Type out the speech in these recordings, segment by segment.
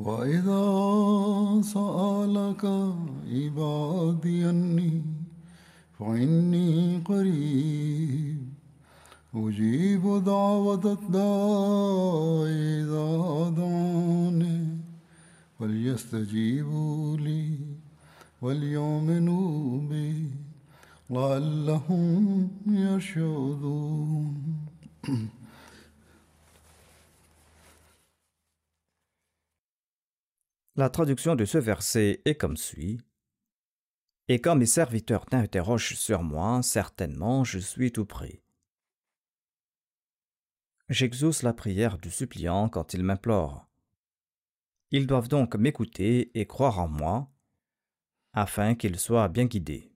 وإذا سألك عبادي أني فإني قريب أجيب دعوة الداع إذا دعاني فليستجيبوا لي وليؤمنوا بي لعلهم يرشدون. La traduction de ce verset est comme suit. Et quand mes serviteurs t'interrogent sur moi, certainement je suis tout prêt. J'exauce la prière du suppliant quand il m'implore. Ils doivent donc m'écouter et croire en moi, afin qu'ils soient bien guidés.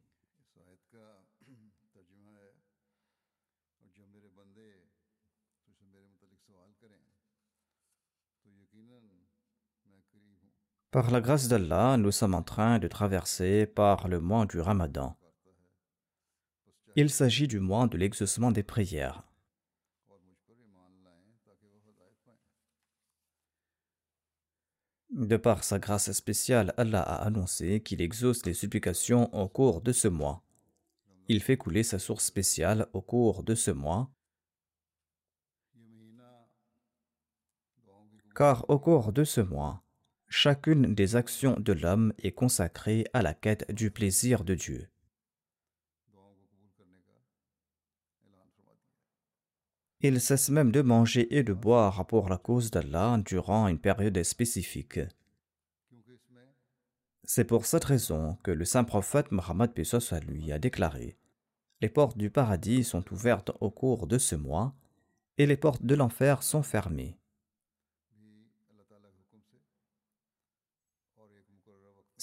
Par la grâce d'Allah, nous sommes en train de traverser par le mois du Ramadan. Il s'agit du mois de l'exaucement des prières. De par sa grâce spéciale, Allah a annoncé qu'il exauce les supplications au cours de ce mois. Il fait couler sa source spéciale au cours de ce mois. Car au cours de ce mois, chacune des actions de l'homme est consacrée à la quête du plaisir de Dieu. Il cesse même de manger et de boire pour la cause d'Allah durant une période spécifique. C'est pour cette raison que le saint prophète Mohammed soit lui a déclaré Les portes du paradis sont ouvertes au cours de ce mois et les portes de l'enfer sont fermées.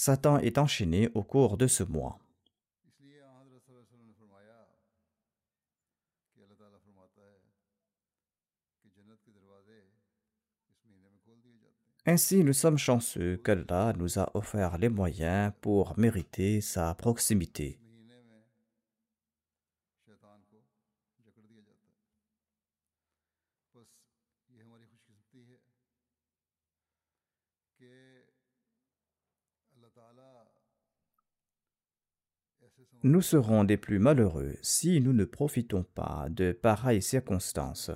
Satan est enchaîné au cours de ce mois. Ainsi, nous sommes chanceux qu'Allah nous a offert les moyens pour mériter sa proximité. Nous serons des plus malheureux si nous ne profitons pas de pareilles circonstances.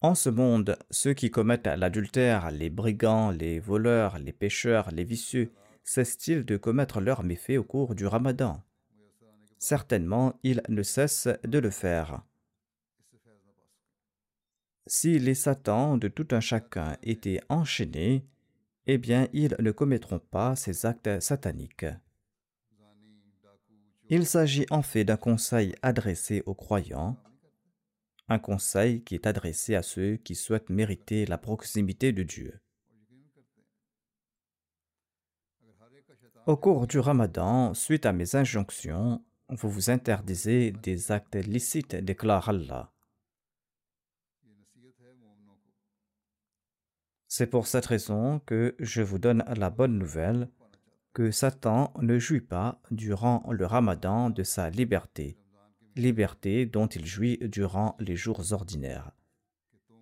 En ce monde, ceux qui commettent l'adultère, les brigands, les voleurs, les pêcheurs, les vicieux, cessent-ils de commettre leurs méfaits au cours du ramadan? Certainement, ils ne cessent de le faire. Si les satans de tout un chacun étaient enchaînés, eh bien ils ne commettront pas ces actes sataniques. Il s'agit en fait d'un conseil adressé aux croyants, un conseil qui est adressé à ceux qui souhaitent mériter la proximité de Dieu. Au cours du ramadan, suite à mes injonctions, vous vous interdisez des actes licites, déclare Allah. C'est pour cette raison que je vous donne la bonne nouvelle que Satan ne jouit pas durant le ramadan de sa liberté, liberté dont il jouit durant les jours ordinaires.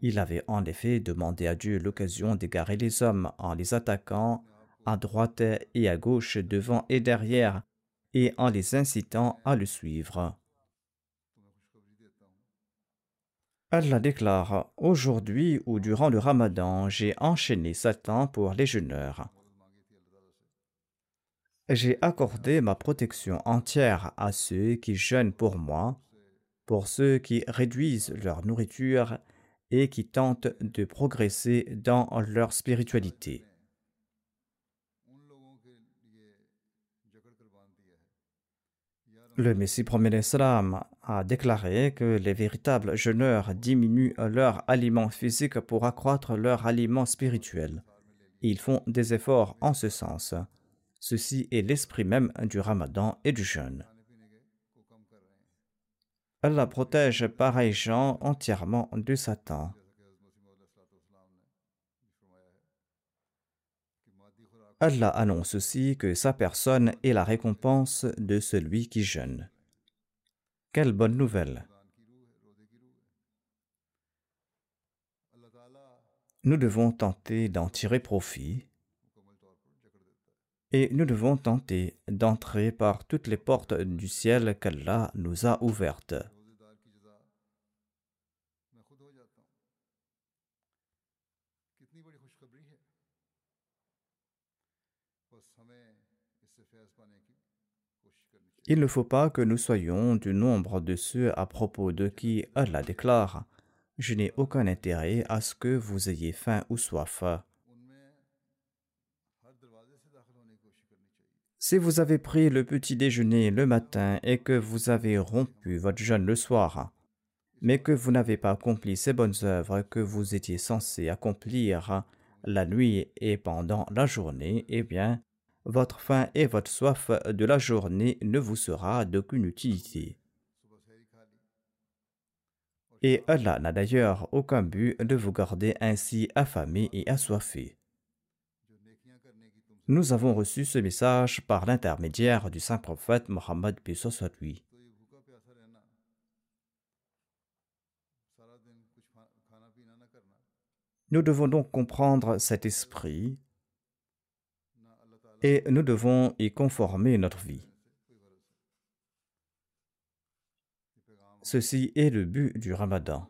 Il avait en effet demandé à Dieu l'occasion d'égarer les hommes en les attaquant à droite et à gauche, devant et derrière, et en les incitant à le suivre. Allah déclare Aujourd'hui ou durant le ramadan, j'ai enchaîné Satan pour les jeûneurs. J'ai accordé ma protection entière à ceux qui jeûnent pour moi, pour ceux qui réduisent leur nourriture et qui tentent de progresser dans leur spiritualité. Le Messie premier l'Islam a déclaré que les véritables jeûneurs diminuent leur aliment physique pour accroître leur aliment spirituel. Ils font des efforts en ce sens. Ceci est l'esprit même du ramadan et du jeûne. Allah protège pareils gens entièrement de Satan. Allah annonce aussi que sa personne est la récompense de celui qui jeûne. Quelle bonne nouvelle! Nous devons tenter d'en tirer profit et nous devons tenter d'entrer par toutes les portes du ciel qu'Allah nous a ouvertes. Il ne faut pas que nous soyons du nombre de ceux à propos de qui Allah déclare Je n'ai aucun intérêt à ce que vous ayez faim ou soif. Si vous avez pris le petit déjeuner le matin et que vous avez rompu votre jeûne le soir, mais que vous n'avez pas accompli ces bonnes œuvres que vous étiez censé accomplir la nuit et pendant la journée, eh bien, votre faim et votre soif de la journée ne vous sera d'aucune utilité. Et Allah n'a d'ailleurs aucun but de vous garder ainsi affamé et assoiffé. Nous avons reçu ce message par l'intermédiaire du saint prophète Mohammed lui. Nous devons donc comprendre cet esprit et nous devons y conformer notre vie. Ceci est le but du ramadan.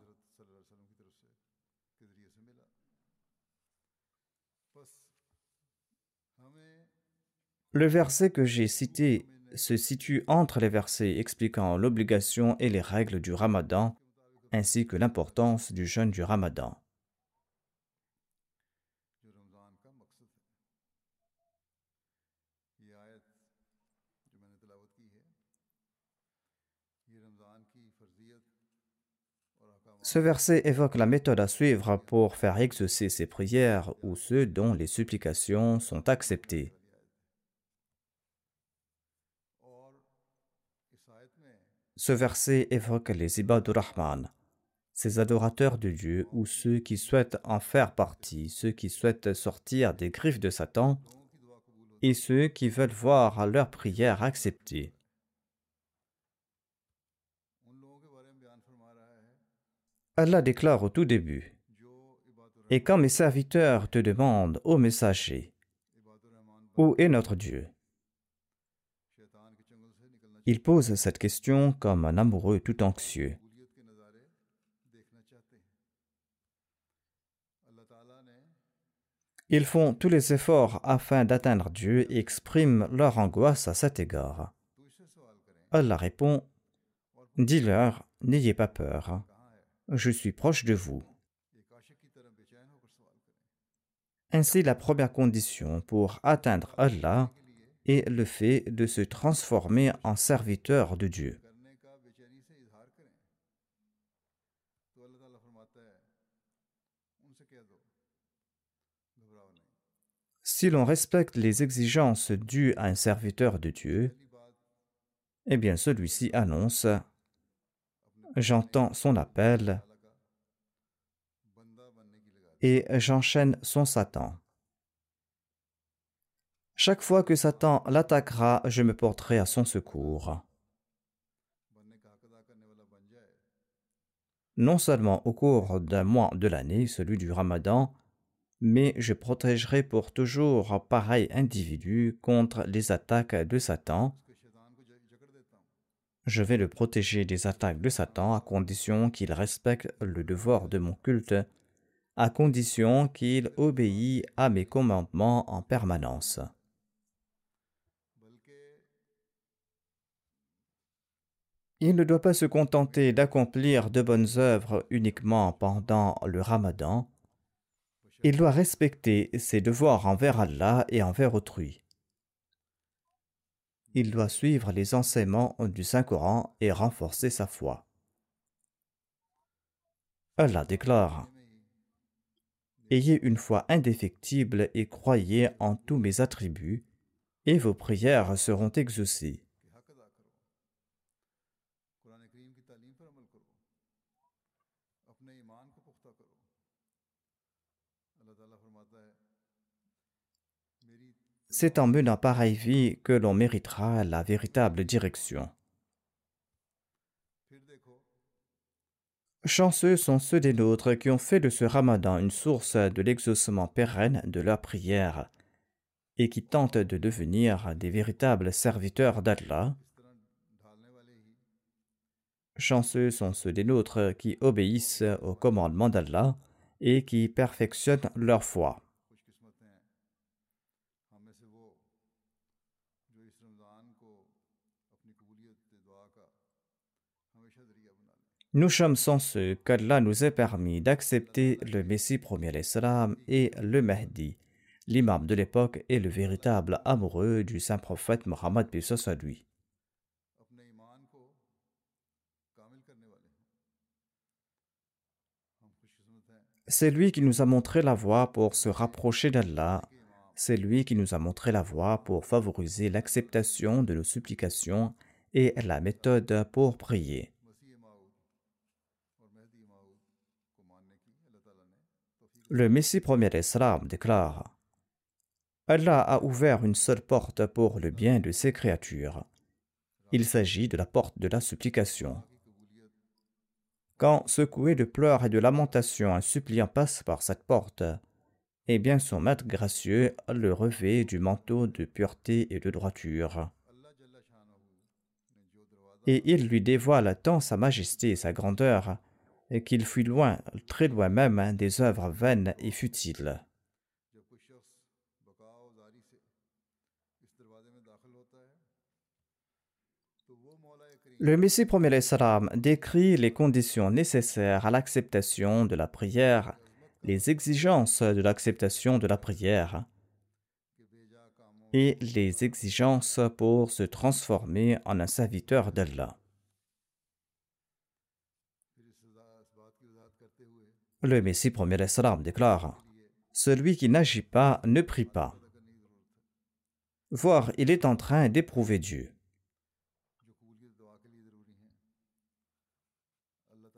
Le verset que j'ai cité se situe entre les versets expliquant l'obligation et les règles du ramadan, ainsi que l'importance du jeûne du ramadan. Ce verset évoque la méthode à suivre pour faire exaucer ses prières ou ceux dont les supplications sont acceptées. Ce verset évoque les Ibadur Rahman, ces adorateurs de Dieu ou ceux qui souhaitent en faire partie, ceux qui souhaitent sortir des griffes de Satan et ceux qui veulent voir leurs prières acceptées. Allah déclare au tout début Et quand mes serviteurs te demandent, ô messager, où est notre Dieu? Il pose cette question comme un amoureux tout anxieux. Ils font tous les efforts afin d'atteindre Dieu et expriment leur angoisse à cet égard. Allah répond Dis-leur, n'ayez pas peur, je suis proche de vous. Ainsi, la première condition pour atteindre Allah et le fait de se transformer en serviteur de Dieu. Si l'on respecte les exigences dues à un serviteur de Dieu, eh bien celui-ci annonce J'entends son appel et j'enchaîne son Satan. Chaque fois que Satan l'attaquera, je me porterai à son secours. Non seulement au cours d'un mois de l'année, celui du Ramadan, mais je protégerai pour toujours pareil individu contre les attaques de Satan. Je vais le protéger des attaques de Satan à condition qu'il respecte le devoir de mon culte, à condition qu'il obéit à mes commandements en permanence. Il ne doit pas se contenter d'accomplir de bonnes œuvres uniquement pendant le ramadan. Il doit respecter ses devoirs envers Allah et envers autrui. Il doit suivre les enseignements du Saint-Coran et renforcer sa foi. Allah déclare Ayez une foi indéfectible et croyez en tous mes attributs, et vos prières seront exaucées. C'est en menant pareille vie que l'on méritera la véritable direction. Chanceux sont ceux des nôtres qui ont fait de ce ramadan une source de l'exaucement pérenne de leurs prières et qui tentent de devenir des véritables serviteurs d'Allah. Chanceux sont ceux des nôtres qui obéissent au commandement d'Allah et qui perfectionnent leur foi. Nous sommes ceux qu'Allah nous ait permis d'accepter le Messie premier l'Islam et le Mahdi, l'imam de l'époque et le véritable amoureux du saint prophète Mohammed à lui. C'est lui qui nous a montré la voie pour se rapprocher d'Allah. C'est lui qui nous a montré la voie pour favoriser l'acceptation de nos supplications et la méthode pour prier. Le Messie premier d'Islam déclare Allah a ouvert une seule porte pour le bien de ses créatures. Il s'agit de la porte de la supplication. Quand, secoué de pleurs et de lamentations, un suppliant passe par cette porte, eh bien son maître gracieux le revêt du manteau de pureté et de droiture. Et il lui dévoile tant sa majesté et sa grandeur et qu'il fut loin, très loin même, hein, des œuvres vaines et futiles. Le Messie premier salam décrit les conditions nécessaires à l'acceptation de la prière, les exigences de l'acceptation de la prière et les exigences pour se transformer en un serviteur d'Allah. Le Messie premier salam déclare Celui qui n'agit pas ne prie pas. Voir, il est en train d'éprouver Dieu.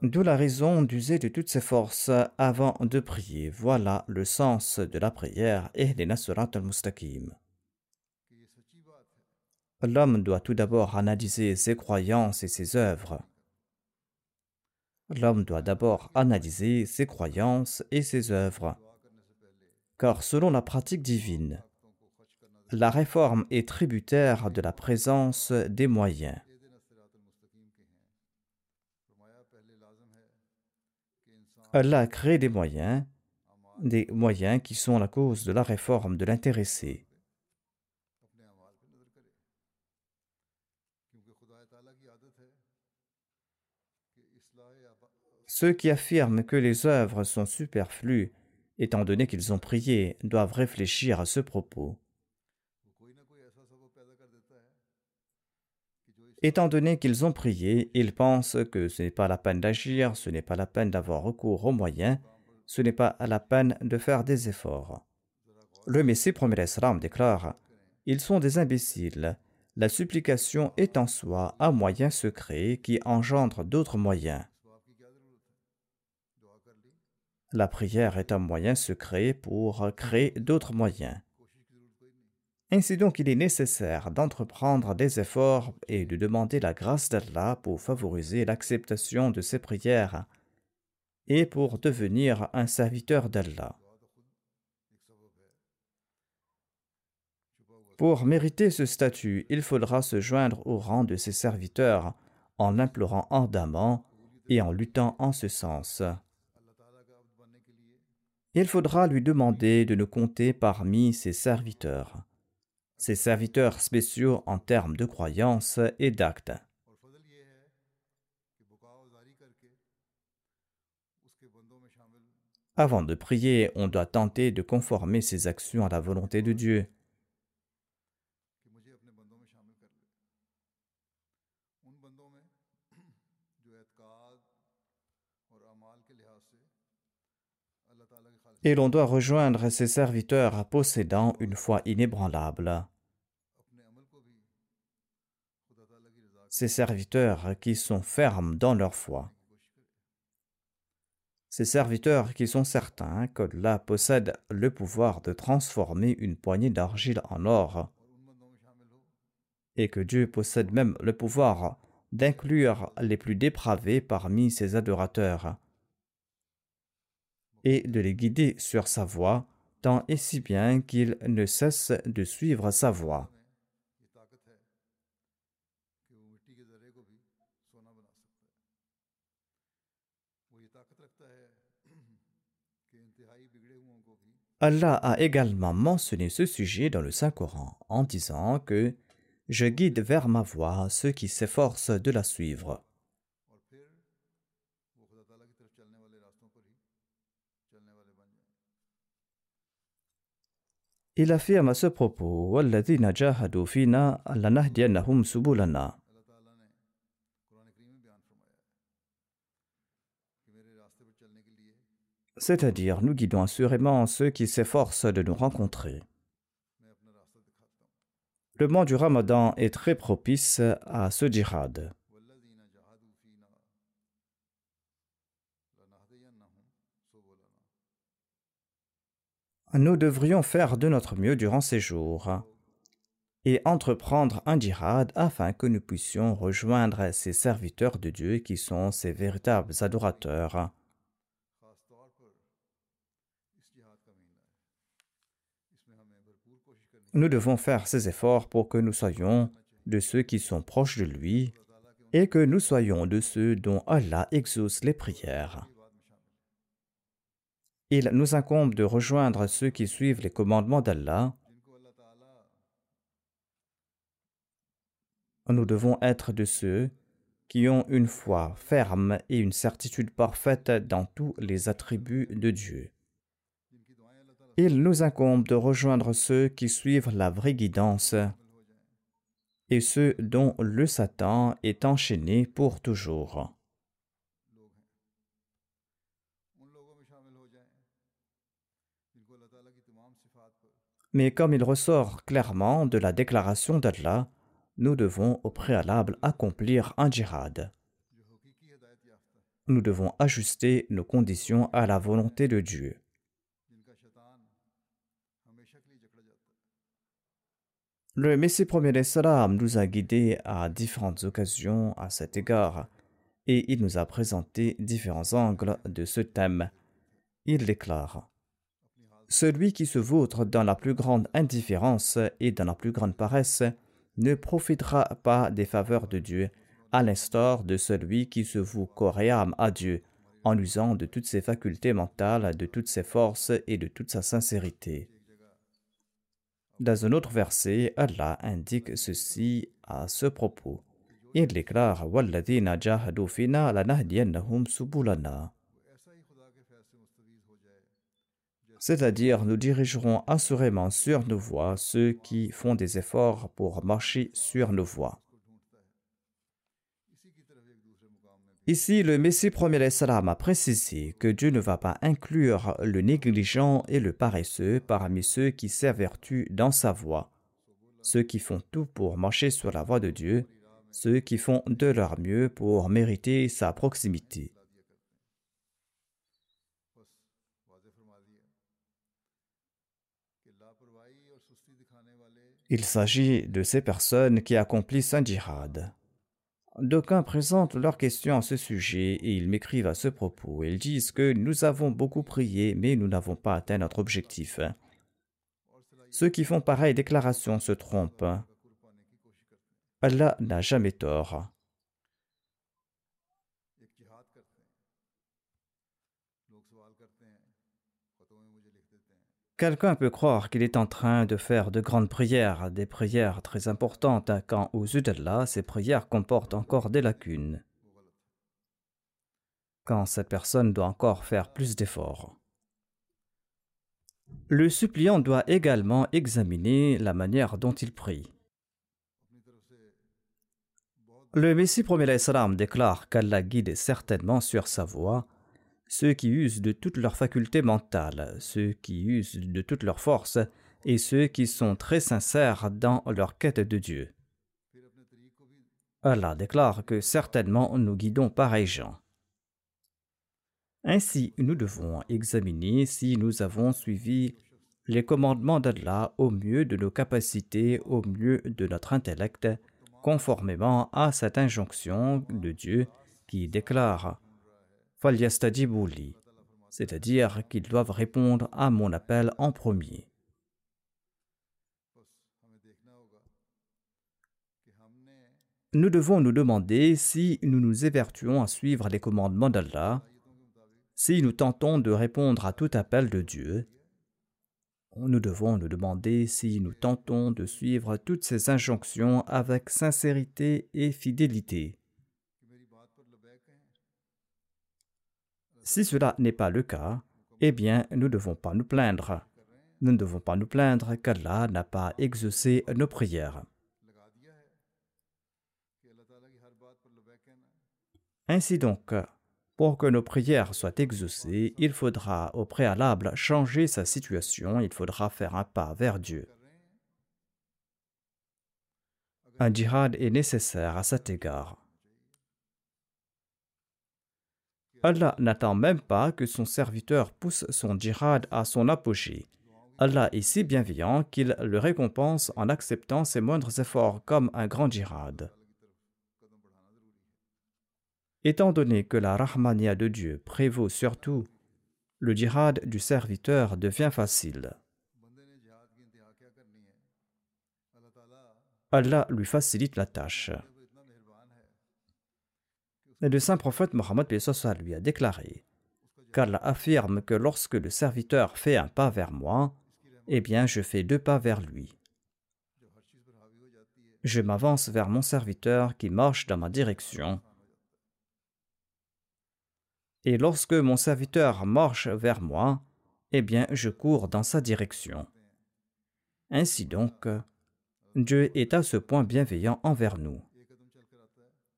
D'où la raison d'user de toutes ses forces avant de prier. Voilà le sens de la prière et les Nasurat al-Mustaqim. L'homme doit tout d'abord analyser ses croyances et ses œuvres l'homme doit d'abord analyser ses croyances et ses œuvres. Car selon la pratique divine, la réforme est tributaire de la présence des moyens. Allah crée des moyens, des moyens qui sont la cause de la réforme de l'intéressé. Ceux qui affirment que les œuvres sont superflues, étant donné qu'ils ont prié, doivent réfléchir à ce propos. Étant donné qu'ils ont prié, ils pensent que ce n'est pas la peine d'agir, ce n'est pas la peine d'avoir recours aux moyens, ce n'est pas la peine de faire des efforts. Le Messie premier Islam déclare Ils sont des imbéciles. La supplication est en soi un moyen secret qui engendre d'autres moyens. La prière est un moyen secret pour créer d'autres moyens. Ainsi donc, il est nécessaire d'entreprendre des efforts et de demander la grâce d'Allah pour favoriser l'acceptation de ses prières et pour devenir un serviteur d'Allah. Pour mériter ce statut, il faudra se joindre au rang de ses serviteurs en l'implorant ardemment et en luttant en ce sens. Il faudra lui demander de nous compter parmi ses serviteurs ses serviteurs spéciaux en termes de croyance et d'actes. Avant de prier, on doit tenter de conformer ses actions à la volonté de Dieu. Et l'on doit rejoindre ses serviteurs possédant une foi inébranlable. Ces serviteurs qui sont fermes dans leur foi. Ces serviteurs qui sont certains que Allah possède le pouvoir de transformer une poignée d'argile en or et que Dieu possède même le pouvoir d'inclure les plus dépravés parmi ses adorateurs et de les guider sur sa voie, tant et si bien qu'ils ne cessent de suivre sa voie. Allah a également mentionné ce sujet dans le Saint-Coran en disant que je guide vers ma voie ceux qui s'efforcent de la suivre. Il affirme à ce propos C'est-à-dire, nous guidons assurément ceux qui s'efforcent de nous rencontrer. Le mois du Ramadan est très propice à ce djihad. Nous devrions faire de notre mieux durant ces jours et entreprendre un djihad afin que nous puissions rejoindre ces serviteurs de Dieu qui sont ses véritables adorateurs. Nous devons faire ces efforts pour que nous soyons de ceux qui sont proches de lui et que nous soyons de ceux dont Allah exauce les prières. Il nous incombe de rejoindre ceux qui suivent les commandements d'Allah. Nous devons être de ceux qui ont une foi ferme et une certitude parfaite dans tous les attributs de Dieu. Il nous incombe de rejoindre ceux qui suivent la vraie guidance et ceux dont le Satan est enchaîné pour toujours. Mais comme il ressort clairement de la déclaration d'Allah, nous devons au préalable accomplir un djihad. Nous devons ajuster nos conditions à la volonté de Dieu. Le Messie premier salam nous a guidés à différentes occasions à cet égard et il nous a présenté différents angles de ce thème. Il déclare celui qui se vautre dans la plus grande indifférence et dans la plus grande paresse ne profitera pas des faveurs de Dieu, à l'instar de celui qui se voue corps à Dieu, en usant de toutes ses facultés mentales, de toutes ses forces et de toute sa sincérité. Dans un autre verset, Allah indique ceci à ce propos. Il déclare c'est-à-dire nous dirigerons assurément sur nos voies ceux qui font des efforts pour marcher sur nos voies. Ici, le Messie premier salam a précisé que Dieu ne va pas inclure le négligent et le paresseux parmi ceux qui s'évertuent dans sa voie, ceux qui font tout pour marcher sur la voie de Dieu, ceux qui font de leur mieux pour mériter sa proximité. Il s'agit de ces personnes qui accomplissent un djihad. D'aucuns présentent leurs questions à ce sujet et ils m'écrivent à ce propos. Ils disent que nous avons beaucoup prié, mais nous n'avons pas atteint notre objectif. Ceux qui font pareille déclaration se trompent. Allah n'a jamais tort. Quelqu'un peut croire qu'il est en train de faire de grandes prières, des prières très importantes, quand aux yeux d'Allah, ces prières comportent encore des lacunes. Quand cette personne doit encore faire plus d'efforts. Le suppliant doit également examiner la manière dont il prie. Le Messie premier déclare qu'Allah guide certainement sur sa voie ceux qui usent de toutes leurs facultés mentales, ceux qui usent de toutes leurs forces, et ceux qui sont très sincères dans leur quête de Dieu. Allah déclare que certainement nous guidons pareils gens. Ainsi, nous devons examiner si nous avons suivi les commandements d'Allah au mieux de nos capacités, au mieux de notre intellect, conformément à cette injonction de Dieu qui déclare c'est-à-dire qu'ils doivent répondre à mon appel en premier. Nous devons nous demander si nous nous évertuons à suivre les commandements d'Allah, si nous tentons de répondre à tout appel de Dieu. Nous devons nous demander si nous tentons de suivre toutes ces injonctions avec sincérité et fidélité. Si cela n'est pas le cas, eh bien, nous ne devons pas nous plaindre. Nous ne devons pas nous plaindre qu'Allah n'a pas exaucé nos prières. Ainsi donc, pour que nos prières soient exaucées, il faudra au préalable changer sa situation, il faudra faire un pas vers Dieu. Un djihad est nécessaire à cet égard. Allah n'attend même pas que son serviteur pousse son djihad à son apogée. Allah est si bienveillant qu'il le récompense en acceptant ses moindres efforts comme un grand djihad. Étant donné que la Rahmania de Dieu prévaut surtout, le djihad du serviteur devient facile. Allah lui facilite la tâche le saint prophète Mohammed lui a déclaré qu'Allah affirme que lorsque le serviteur fait un pas vers moi, eh bien je fais deux pas vers lui. Je m'avance vers mon serviteur qui marche dans ma direction. Et lorsque mon serviteur marche vers moi, eh bien je cours dans sa direction. Ainsi donc, Dieu est à ce point bienveillant envers nous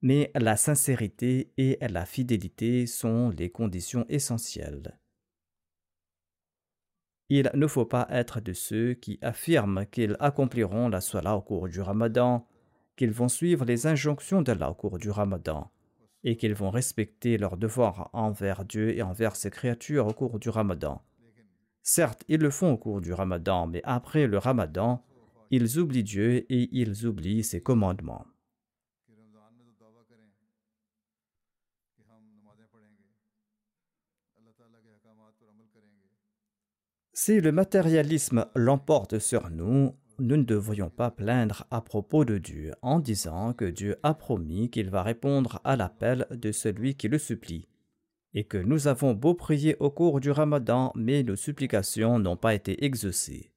mais la sincérité et la fidélité sont les conditions essentielles. Il ne faut pas être de ceux qui affirment qu'ils accompliront la salat au cours du ramadan, qu'ils vont suivre les injonctions d'Allah au cours du ramadan, et qu'ils vont respecter leurs devoirs envers Dieu et envers ses créatures au cours du ramadan. Certes, ils le font au cours du ramadan, mais après le ramadan, ils oublient Dieu et ils oublient ses commandements. Si le matérialisme l'emporte sur nous, nous ne devrions pas plaindre à propos de Dieu en disant que Dieu a promis qu'il va répondre à l'appel de celui qui le supplie, et que nous avons beau prier au cours du ramadan, mais nos supplications n'ont pas été exaucées.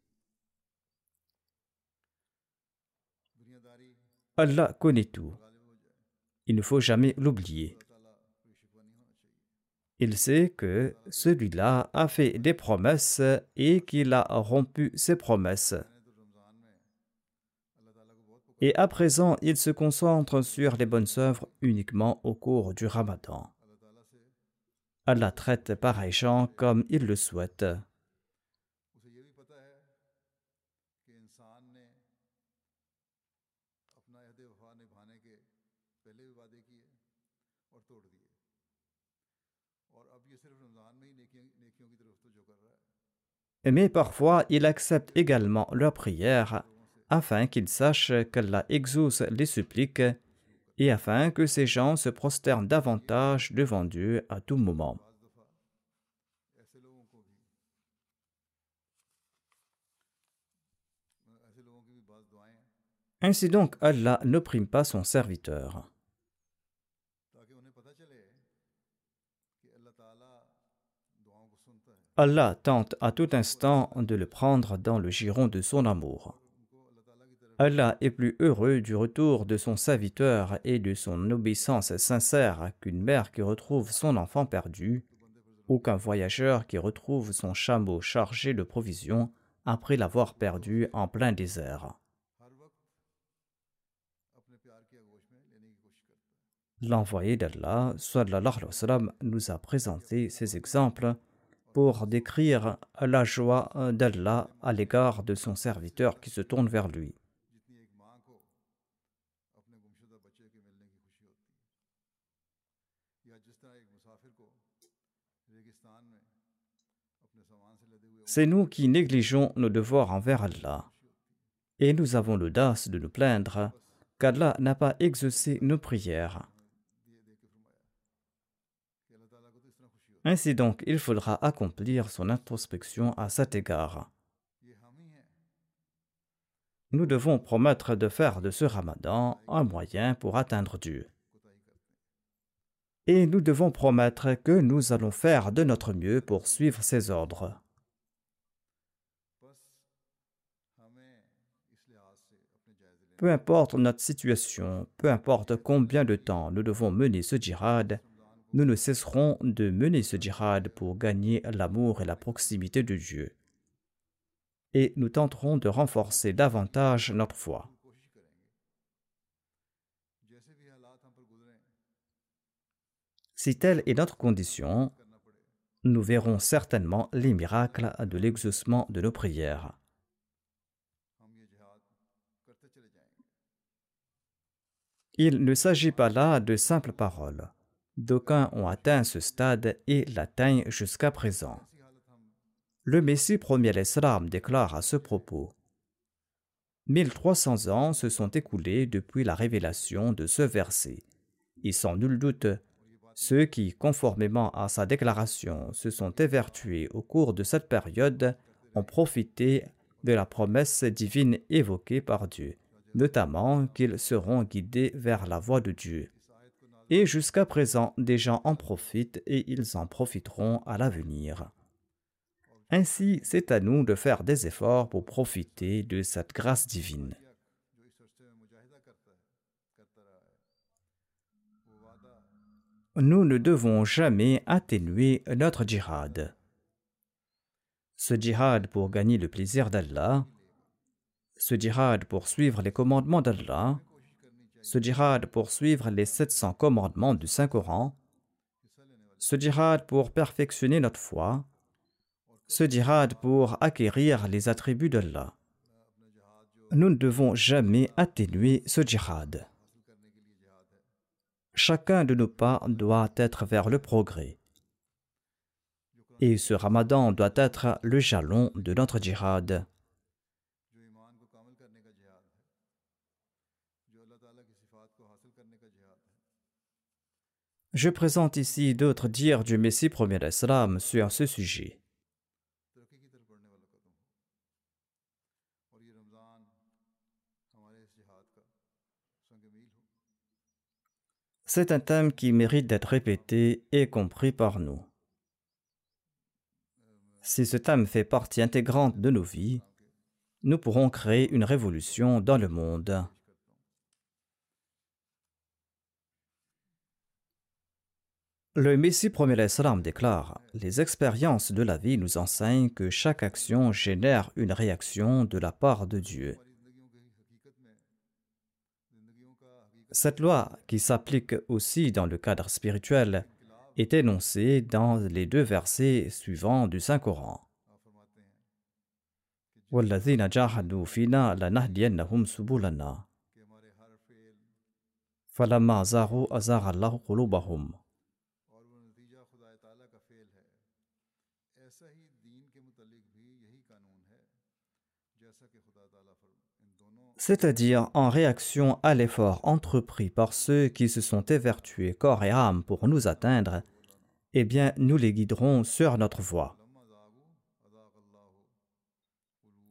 Allah connaît tout. Il ne faut jamais l'oublier. Il sait que celui-là a fait des promesses et qu'il a rompu ses promesses. Et à présent, il se concentre sur les bonnes œuvres uniquement au cours du ramadan. Allah traite pareil gens comme il le souhaite. Mais parfois, il accepte également leurs prières afin qu'ils sachent qu'Allah exauce les suppliques et afin que ces gens se prosternent davantage devant Dieu à tout moment. Ainsi donc, Allah n'opprime pas son serviteur. Allah tente à tout instant de le prendre dans le giron de son amour. Allah est plus heureux du retour de son serviteur et de son obéissance sincère qu'une mère qui retrouve son enfant perdu ou qu'un voyageur qui retrouve son chameau chargé de provisions après l'avoir perdu en plein désert. L'envoyé d'Allah nous a présenté ces exemples pour décrire la joie d'Allah à l'égard de son serviteur qui se tourne vers lui. C'est nous qui négligeons nos devoirs envers Allah. Et nous avons l'audace de nous plaindre qu'Allah n'a pas exaucé nos prières. Ainsi donc, il faudra accomplir son introspection à cet égard. Nous devons promettre de faire de ce ramadan un moyen pour atteindre Dieu. Et nous devons promettre que nous allons faire de notre mieux pour suivre ses ordres. Peu importe notre situation, peu importe combien de temps nous devons mener ce djihad, nous ne cesserons de mener ce djihad pour gagner l'amour et la proximité de Dieu. Et nous tenterons de renforcer davantage notre foi. Si telle est notre condition, nous verrons certainement les miracles de l'exaucement de nos prières. Il ne s'agit pas là de simples paroles. D'aucuns ont atteint ce stade et l'atteignent jusqu'à présent. Le Messie premier l'Islam déclare à ce propos 1300 ans se sont écoulés depuis la révélation de ce verset. Et sans nul doute, ceux qui, conformément à sa déclaration, se sont évertués au cours de cette période ont profité de la promesse divine évoquée par Dieu notamment qu'ils seront guidés vers la voie de Dieu. Et jusqu'à présent, des gens en profitent et ils en profiteront à l'avenir. Ainsi, c'est à nous de faire des efforts pour profiter de cette grâce divine. Nous ne devons jamais atténuer notre djihad. Ce djihad pour gagner le plaisir d'Allah ce djihad pour suivre les commandements d'Allah, ce djihad pour suivre les 700 commandements du Saint-Coran, ce djihad pour perfectionner notre foi, ce djihad pour acquérir les attributs d'Allah. Nous ne devons jamais atténuer ce djihad. Chacun de nos pas doit être vers le progrès. Et ce ramadan doit être le jalon de notre djihad. Je présente ici d'autres dires du Messie premier Islam sur ce sujet. C'est un thème qui mérite d'être répété et compris par nous. Si ce thème fait partie intégrante de nos vies, nous pourrons créer une révolution dans le monde. Le Messie premier l'Islam déclare Les expériences de la vie nous enseignent que chaque action génère une réaction de la part de Dieu. Cette loi, qui s'applique aussi dans le cadre spirituel, est énoncée dans les deux versets suivants du Saint-Coran. C'est-à-dire en réaction à l'effort entrepris par ceux qui se sont évertués corps et âme pour nous atteindre, eh bien nous les guiderons sur notre voie.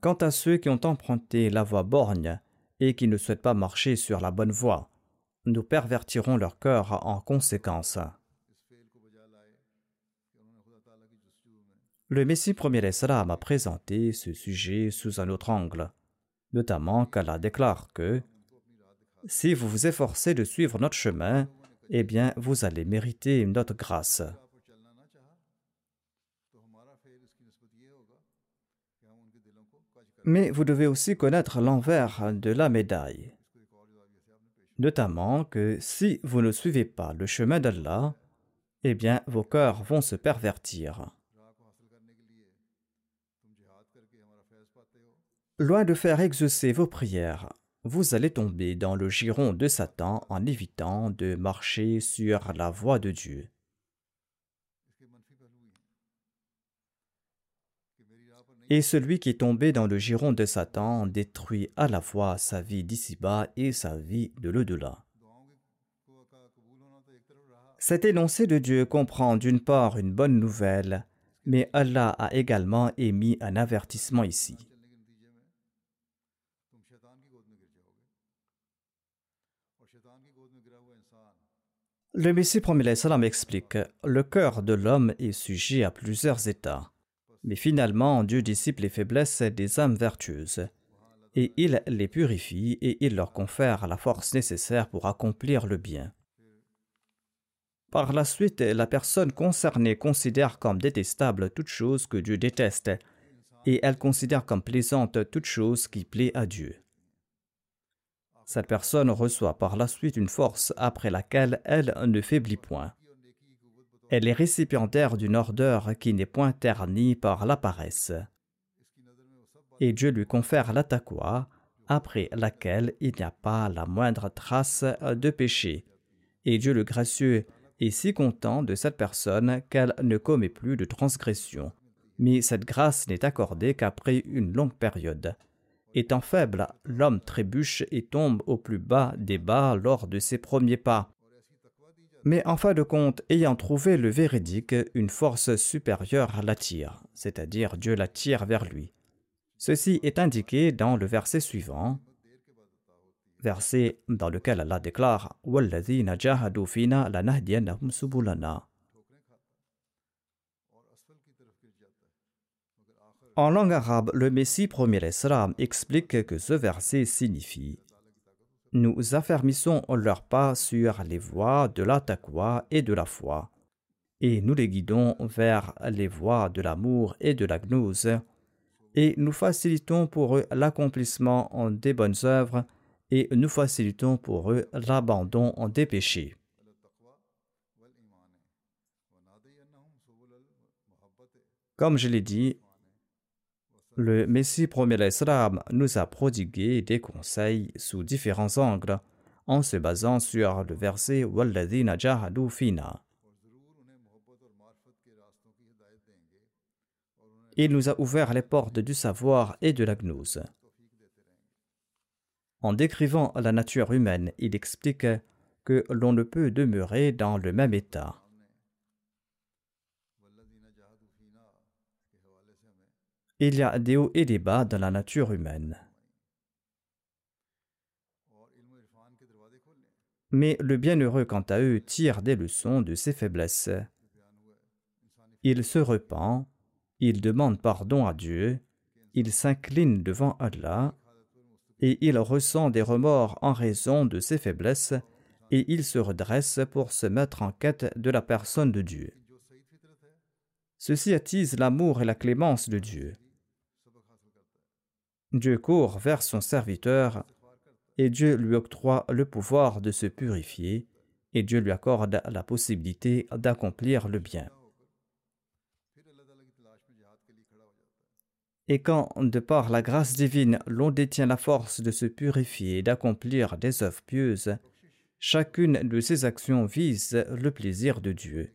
Quant à ceux qui ont emprunté la voie borgne et qui ne souhaitent pas marcher sur la bonne voie, nous pervertirons leur cœur en conséquence. Le Messie premier Islam a présenté ce sujet sous un autre angle, notamment qu'Allah déclare que si vous vous efforcez de suivre notre chemin, eh bien vous allez mériter notre grâce. Mais vous devez aussi connaître l'envers de la médaille. Notamment que si vous ne suivez pas le chemin d'Allah, eh bien vos cœurs vont se pervertir. Loin de faire exaucer vos prières, vous allez tomber dans le giron de Satan en évitant de marcher sur la voie de Dieu. Et celui qui est tombé dans le giron de Satan détruit à la fois sa vie d'ici-bas et sa vie de l'au-delà. Cet énoncé de Dieu comprend d'une part une bonne nouvelle, mais Allah a également émis un avertissement ici. Le Messie premier salam explique Le cœur de l'homme est sujet à plusieurs états. Mais finalement, Dieu dissipe les faiblesses des âmes vertueuses. Et il les purifie et il leur confère la force nécessaire pour accomplir le bien. Par la suite, la personne concernée considère comme détestable toute chose que Dieu déteste, et elle considère comme plaisante toute chose qui plaît à Dieu. Cette personne reçoit par la suite une force après laquelle elle ne faiblit point. Elle est récipiendaire d'une ordeur qui n'est point ternie par la paresse. Et Dieu lui confère la taqwa, après laquelle il n'y a pas la moindre trace de péché. Et Dieu le gracieux est si content de cette personne qu'elle ne commet plus de transgression. Mais cette grâce n'est accordée qu'après une longue période. Étant faible, l'homme trébuche et tombe au plus bas des bas lors de ses premiers pas. Mais en fin de compte, ayant trouvé le véridique, une force supérieure l'attire, c'est-à-dire Dieu l'attire vers lui. Ceci est indiqué dans le verset suivant, verset dans lequel Allah déclare En langue arabe, le Messie premier Islam explique que ce verset signifie Nous affermissons leurs pas sur les voies de la et de la foi, et nous les guidons vers les voies de l'amour et de la gnose, et nous facilitons pour eux l'accomplissement des bonnes œuvres, et nous facilitons pour eux l'abandon des péchés. Comme je l'ai dit, le Messie premier l'Islam nous a prodigué des conseils sous différents angles en se basant sur le verset Walladina jahadu fina. Il nous a ouvert les portes du savoir et de la gnose. En décrivant la nature humaine, il explique que l'on ne peut demeurer dans le même état. Il y a des hauts et des bas dans la nature humaine. Mais le bienheureux, quant à eux, tire des leçons de ses faiblesses. Il se repent, il demande pardon à Dieu, il s'incline devant Allah, et il ressent des remords en raison de ses faiblesses, et il se redresse pour se mettre en quête de la personne de Dieu. Ceci attise l'amour et la clémence de Dieu. Dieu court vers son serviteur et Dieu lui octroie le pouvoir de se purifier et Dieu lui accorde la possibilité d'accomplir le bien. Et quand, de par la grâce divine, l'on détient la force de se purifier et d'accomplir des œuvres pieuses, chacune de ces actions vise le plaisir de Dieu.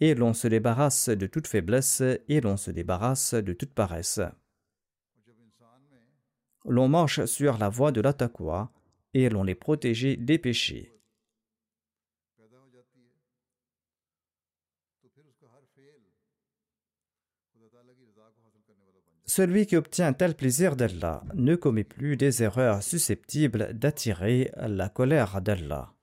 Et l'on se débarrasse de toute faiblesse et l'on se débarrasse de toute paresse l'on marche sur la voie de l'attaqua et l'on est protégé des péchés. Celui qui obtient tel plaisir d'Allah ne commet plus des erreurs susceptibles d'attirer la colère d'Allah.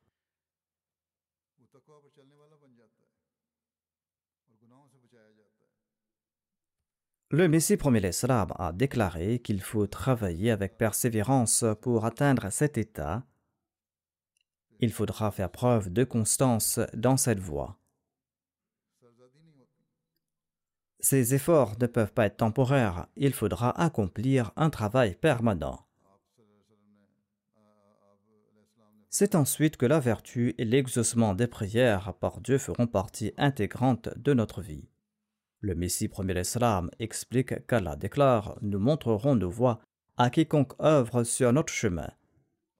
Le Messie promet l'Islam a déclaré qu'il faut travailler avec persévérance pour atteindre cet état. Il faudra faire preuve de constance dans cette voie. Ces efforts ne peuvent pas être temporaires, il faudra accomplir un travail permanent. C'est ensuite que la vertu et l'exaucement des prières par Dieu feront partie intégrante de notre vie. Le Messie premier l'Islam explique qu'Allah déclare Nous montrerons nos voies à quiconque œuvre sur notre chemin.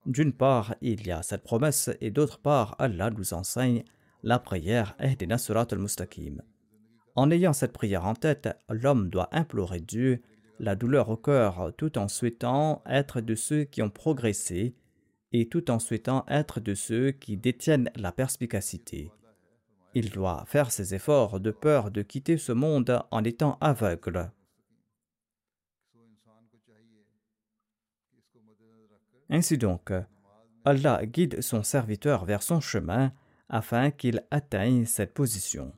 D'une part, il y a cette promesse, et d'autre part, Allah nous enseigne la prière Ehdina Surat al-Mustaqim. En ayant cette prière en tête, l'homme doit implorer Dieu la douleur au cœur tout en souhaitant être de ceux qui ont progressé et tout en souhaitant être de ceux qui détiennent la perspicacité. Il doit faire ses efforts de peur de quitter ce monde en étant aveugle. Ainsi donc, Allah guide son serviteur vers son chemin afin qu'il atteigne cette position.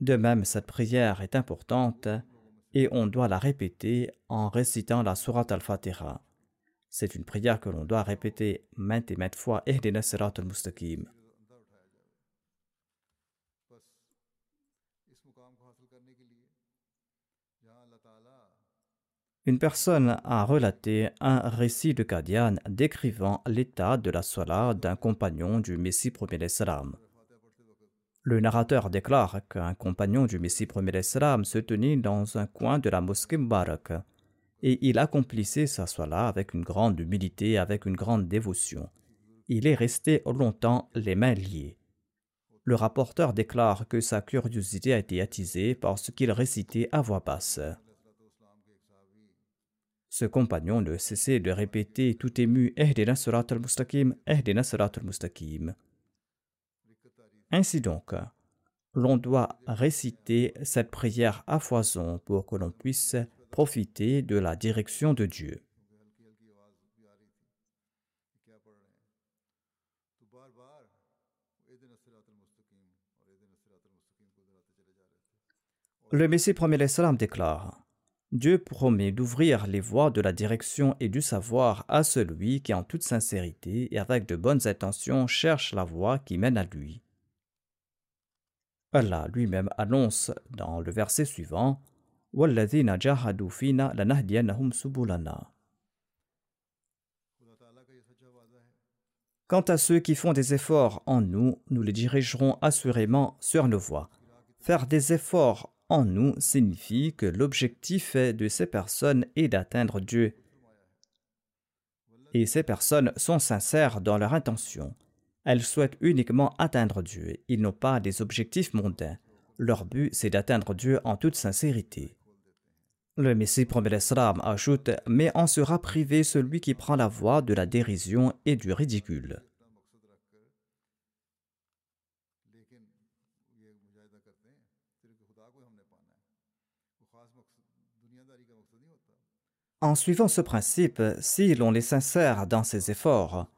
De même, cette prière est importante et on doit la répéter en récitant la Sourate al-Fatiha. C'est une prière que l'on doit répéter maintes et maintes fois et al-Mustaqim. Une personne a relaté un récit de Qadian décrivant l'état de la salat d'un compagnon du Messie premier salam. Le narrateur déclare qu'un compagnon du Messie premier se tenait dans un coin de la mosquée Mubarak et il accomplissait sa salat avec une grande humilité et avec une grande dévotion. Il est resté longtemps les mains liées. Le rapporteur déclare que sa curiosité a été attisée par ce qu'il récitait à voix basse. Ce compagnon ne cessait de répéter tout ému Ehdina surat al-Mustaqim, Ehdina surat al-Mustaqim. Ainsi donc, l'on doit réciter cette prière à foison pour que l'on puisse profiter de la direction de Dieu. Le Messie premier l'Islam déclare Dieu promet d'ouvrir les voies de la direction et du savoir à celui qui en toute sincérité et avec de bonnes intentions cherche la voie qui mène à lui. Allah lui-même annonce dans le verset suivant Quant à ceux qui font des efforts en nous, nous les dirigerons assurément sur nos voies. Faire des efforts en nous signifie que l'objectif de ces personnes est d'atteindre Dieu. Et ces personnes sont sincères dans leur intention. Elles souhaitent uniquement atteindre Dieu. Ils n'ont pas des objectifs mondains. Leur but, c'est d'atteindre Dieu en toute sincérité. Le Messie promet ajoute Mais en sera privé celui qui prend la voie de la dérision et du ridicule. En suivant ce principe, si l'on est sincère dans ses efforts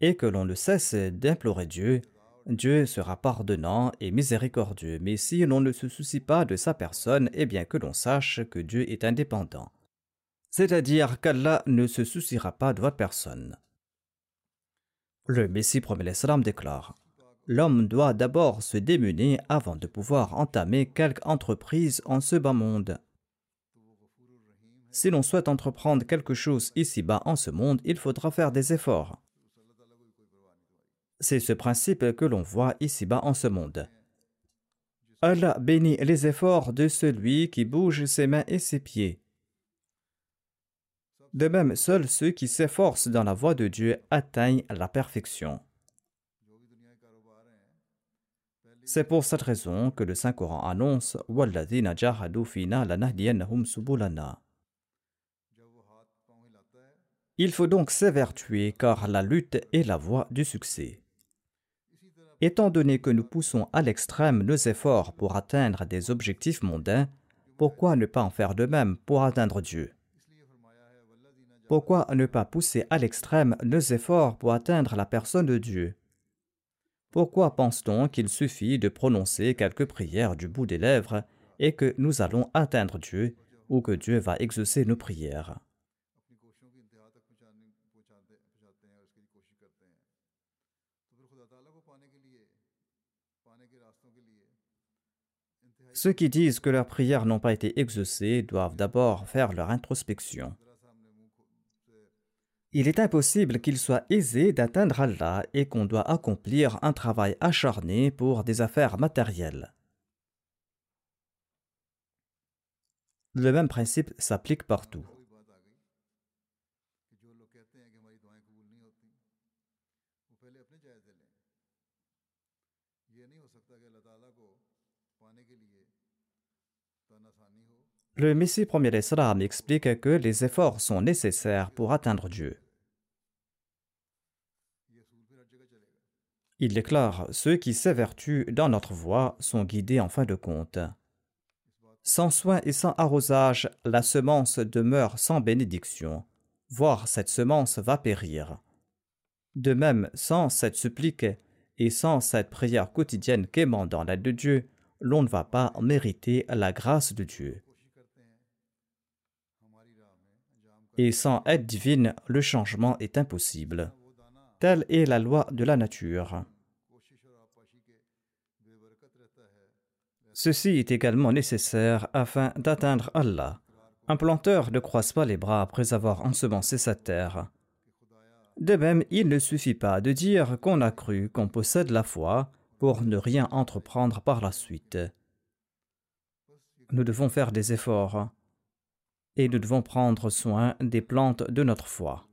et que l'on ne cesse d'implorer Dieu, Dieu sera pardonnant et miséricordieux. Mais si l'on ne se soucie pas de sa personne, eh bien que l'on sache que Dieu est indépendant. C'est-à-dire qu'Allah ne se souciera pas de votre personne. Le Messie premier l'Islam déclare L'homme doit d'abord se démener avant de pouvoir entamer quelque entreprise en ce bas monde. Si l'on souhaite entreprendre quelque chose ici-bas en ce monde, il faudra faire des efforts. C'est ce principe que l'on voit ici-bas en ce monde. Allah bénit les efforts de celui qui bouge ses mains et ses pieds. De même, seuls ceux qui s'efforcent dans la voie de Dieu atteignent la perfection. C'est pour cette raison que le Saint-Coran annonce « Walladina jahadu fina lanahdiyannahum subulana » Il faut donc s'évertuer car la lutte est la voie du succès. Étant donné que nous poussons à l'extrême nos efforts pour atteindre des objectifs mondains, pourquoi ne pas en faire de même pour atteindre Dieu? Pourquoi ne pas pousser à l'extrême nos efforts pour atteindre la personne de Dieu? Pourquoi pense-t-on qu'il suffit de prononcer quelques prières du bout des lèvres et que nous allons atteindre Dieu ou que Dieu va exaucer nos prières? Ceux qui disent que leurs prières n'ont pas été exaucées doivent d'abord faire leur introspection. Il est impossible qu'il soit aisé d'atteindre Allah et qu'on doit accomplir un travail acharné pour des affaires matérielles. Le même principe s'applique partout. Le Messie premier Islam explique que les efforts sont nécessaires pour atteindre Dieu. Il déclare Ceux qui s'évertuent dans notre voie sont guidés en fin de compte. Sans soin et sans arrosage, la semence demeure sans bénédiction, voire cette semence va périr. De même, sans cette supplique et sans cette prière quotidienne dans l'aide de Dieu, l'on ne va pas mériter la grâce de Dieu. Et sans aide divine, le changement est impossible. Telle est la loi de la nature. Ceci est également nécessaire afin d'atteindre Allah. Un planteur ne croise pas les bras après avoir ensemencé sa terre. De même, il ne suffit pas de dire qu'on a cru qu'on possède la foi pour ne rien entreprendre par la suite. Nous devons faire des efforts et nous devons prendre soin des plantes de notre foi.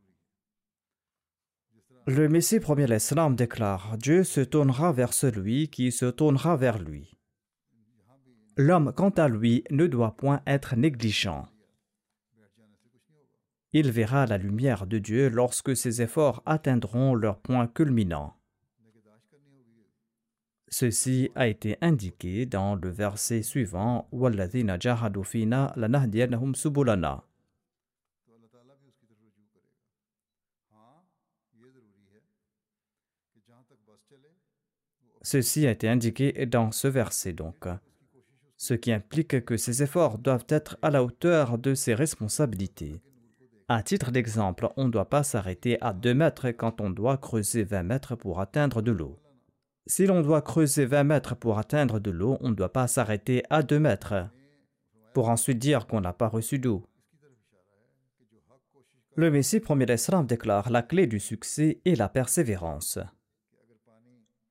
Le Messie premier l'Islam déclare Dieu se tournera vers celui qui se tournera vers lui. L'homme, quant à lui, ne doit point être négligent. Il verra la lumière de Dieu lorsque ses efforts atteindront leur point culminant. Ceci a été indiqué dans le verset suivant subulana. Ceci a été indiqué dans ce verset donc, ce qui implique que ses efforts doivent être à la hauteur de ses responsabilités. À titre d'exemple, on ne doit pas s'arrêter à 2 mètres quand on doit creuser 20 mètres pour atteindre de l'eau. Si l'on doit creuser 20 mètres pour atteindre de l'eau, on ne doit pas s'arrêter à 2 mètres pour ensuite dire qu'on n'a pas reçu d'eau. Le Messie premier d'Islam déclare la clé du succès est la persévérance.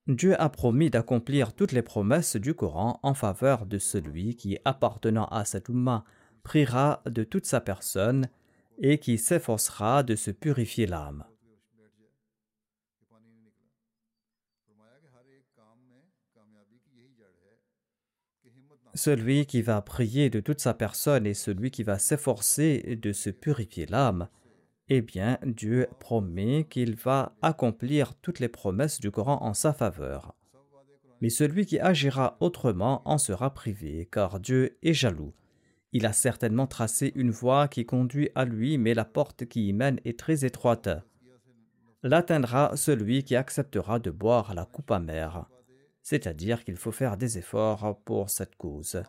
Dieu a promis d'accomplir toutes les promesses du Coran en faveur de celui qui, appartenant à cet umma, priera de toute sa personne et qui s'efforcera de se purifier l'âme. Celui qui va prier de toute sa personne et celui qui va s'efforcer de se purifier l'âme, eh bien Dieu promet qu'il va accomplir toutes les promesses du Coran en sa faveur. Mais celui qui agira autrement en sera privé, car Dieu est jaloux. Il a certainement tracé une voie qui conduit à lui, mais la porte qui y mène est très étroite. L'atteindra celui qui acceptera de boire la coupe amère c'est-à-dire qu'il faut faire des efforts pour cette cause.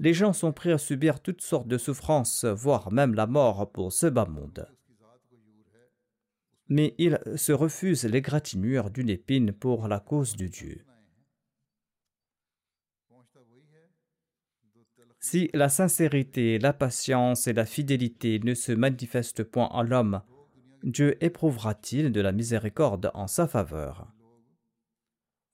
Les gens sont prêts à subir toutes sortes de souffrances, voire même la mort pour ce bas monde. Mais ils se refusent l'égratignure d'une épine pour la cause de Dieu. Si la sincérité, la patience et la fidélité ne se manifestent point en l'homme, Dieu éprouvera-t-il de la miséricorde en sa faveur?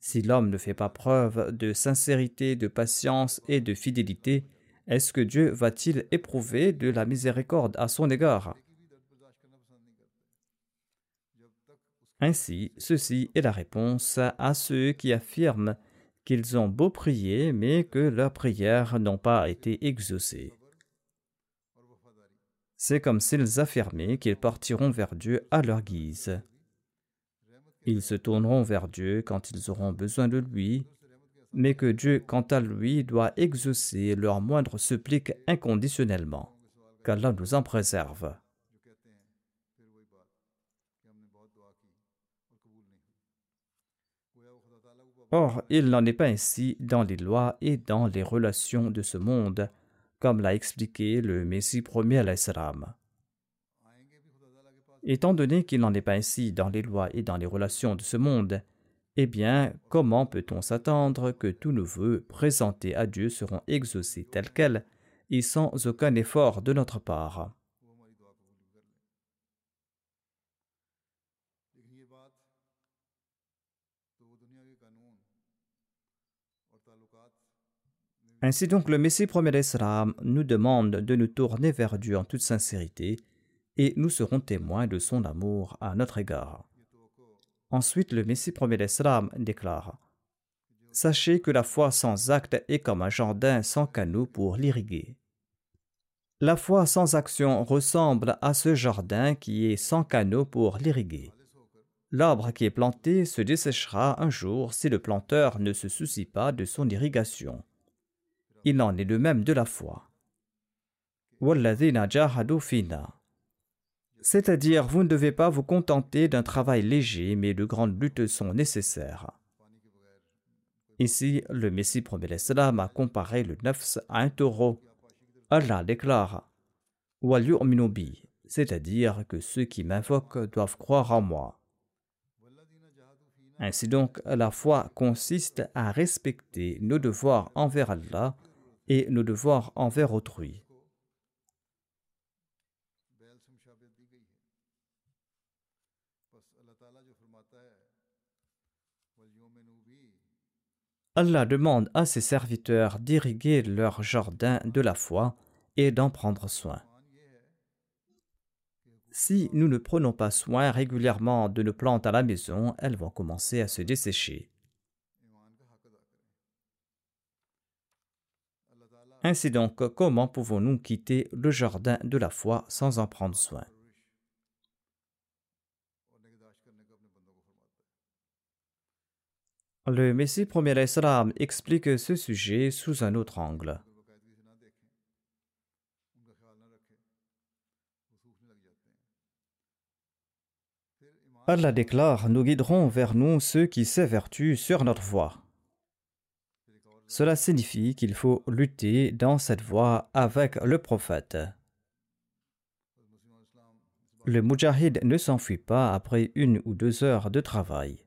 Si l'homme ne fait pas preuve de sincérité, de patience et de fidélité, est-ce que Dieu va-t-il éprouver de la miséricorde à son égard? Ainsi, ceci est la réponse à ceux qui affirment qu'ils ont beau prier, mais que leurs prières n'ont pas été exaucées. C'est comme s'ils affirmaient qu'ils partiront vers Dieu à leur guise. Ils se tourneront vers Dieu quand ils auront besoin de lui, mais que Dieu, quant à lui, doit exaucer leurs moindres suppliques inconditionnellement. Qu'Allah nous en préserve. Or, il n'en est pas ainsi dans les lois et dans les relations de ce monde, comme l'a expliqué le Messie premier à l'Islam. Étant donné qu'il n'en est pas ainsi dans les lois et dans les relations de ce monde, eh bien, comment peut-on s'attendre que tous nos voeux présentés à Dieu seront exaucés tels quels et sans aucun effort de notre part? Ainsi donc, le Messie premier d'Islam nous demande de nous tourner vers Dieu en toute sincérité et nous serons témoins de son amour à notre égard. Ensuite, le Messie premier d'Islam déclare Sachez que la foi sans acte est comme un jardin sans canaux pour l'irriguer. La foi sans action ressemble à ce jardin qui est sans canaux pour l'irriguer. L'arbre qui est planté se desséchera un jour si le planteur ne se soucie pas de son irrigation. Il en est de même de la foi. C'est-à-dire, vous ne devez pas vous contenter d'un travail léger, mais de grandes luttes sont nécessaires. Ici, le Messie promet l'Islam a comparé le nefs à un taureau. Allah déclare c'est-à-dire que ceux qui m'invoquent doivent croire en moi. Ainsi donc, la foi consiste à respecter nos devoirs envers Allah et nos devoirs envers autrui. Allah demande à ses serviteurs d'irriguer leur jardin de la foi et d'en prendre soin. Si nous ne prenons pas soin régulièrement de nos plantes à la maison, elles vont commencer à se dessécher. Ainsi donc, comment pouvons-nous quitter le jardin de la foi sans en prendre soin? Le Messie premier Islam explique ce sujet sous un autre angle. Allah déclare Nous guiderons vers nous ceux qui s'évertuent sur notre voie. Cela signifie qu'il faut lutter dans cette voie avec le prophète. Le mujahid ne s'enfuit pas après une ou deux heures de travail.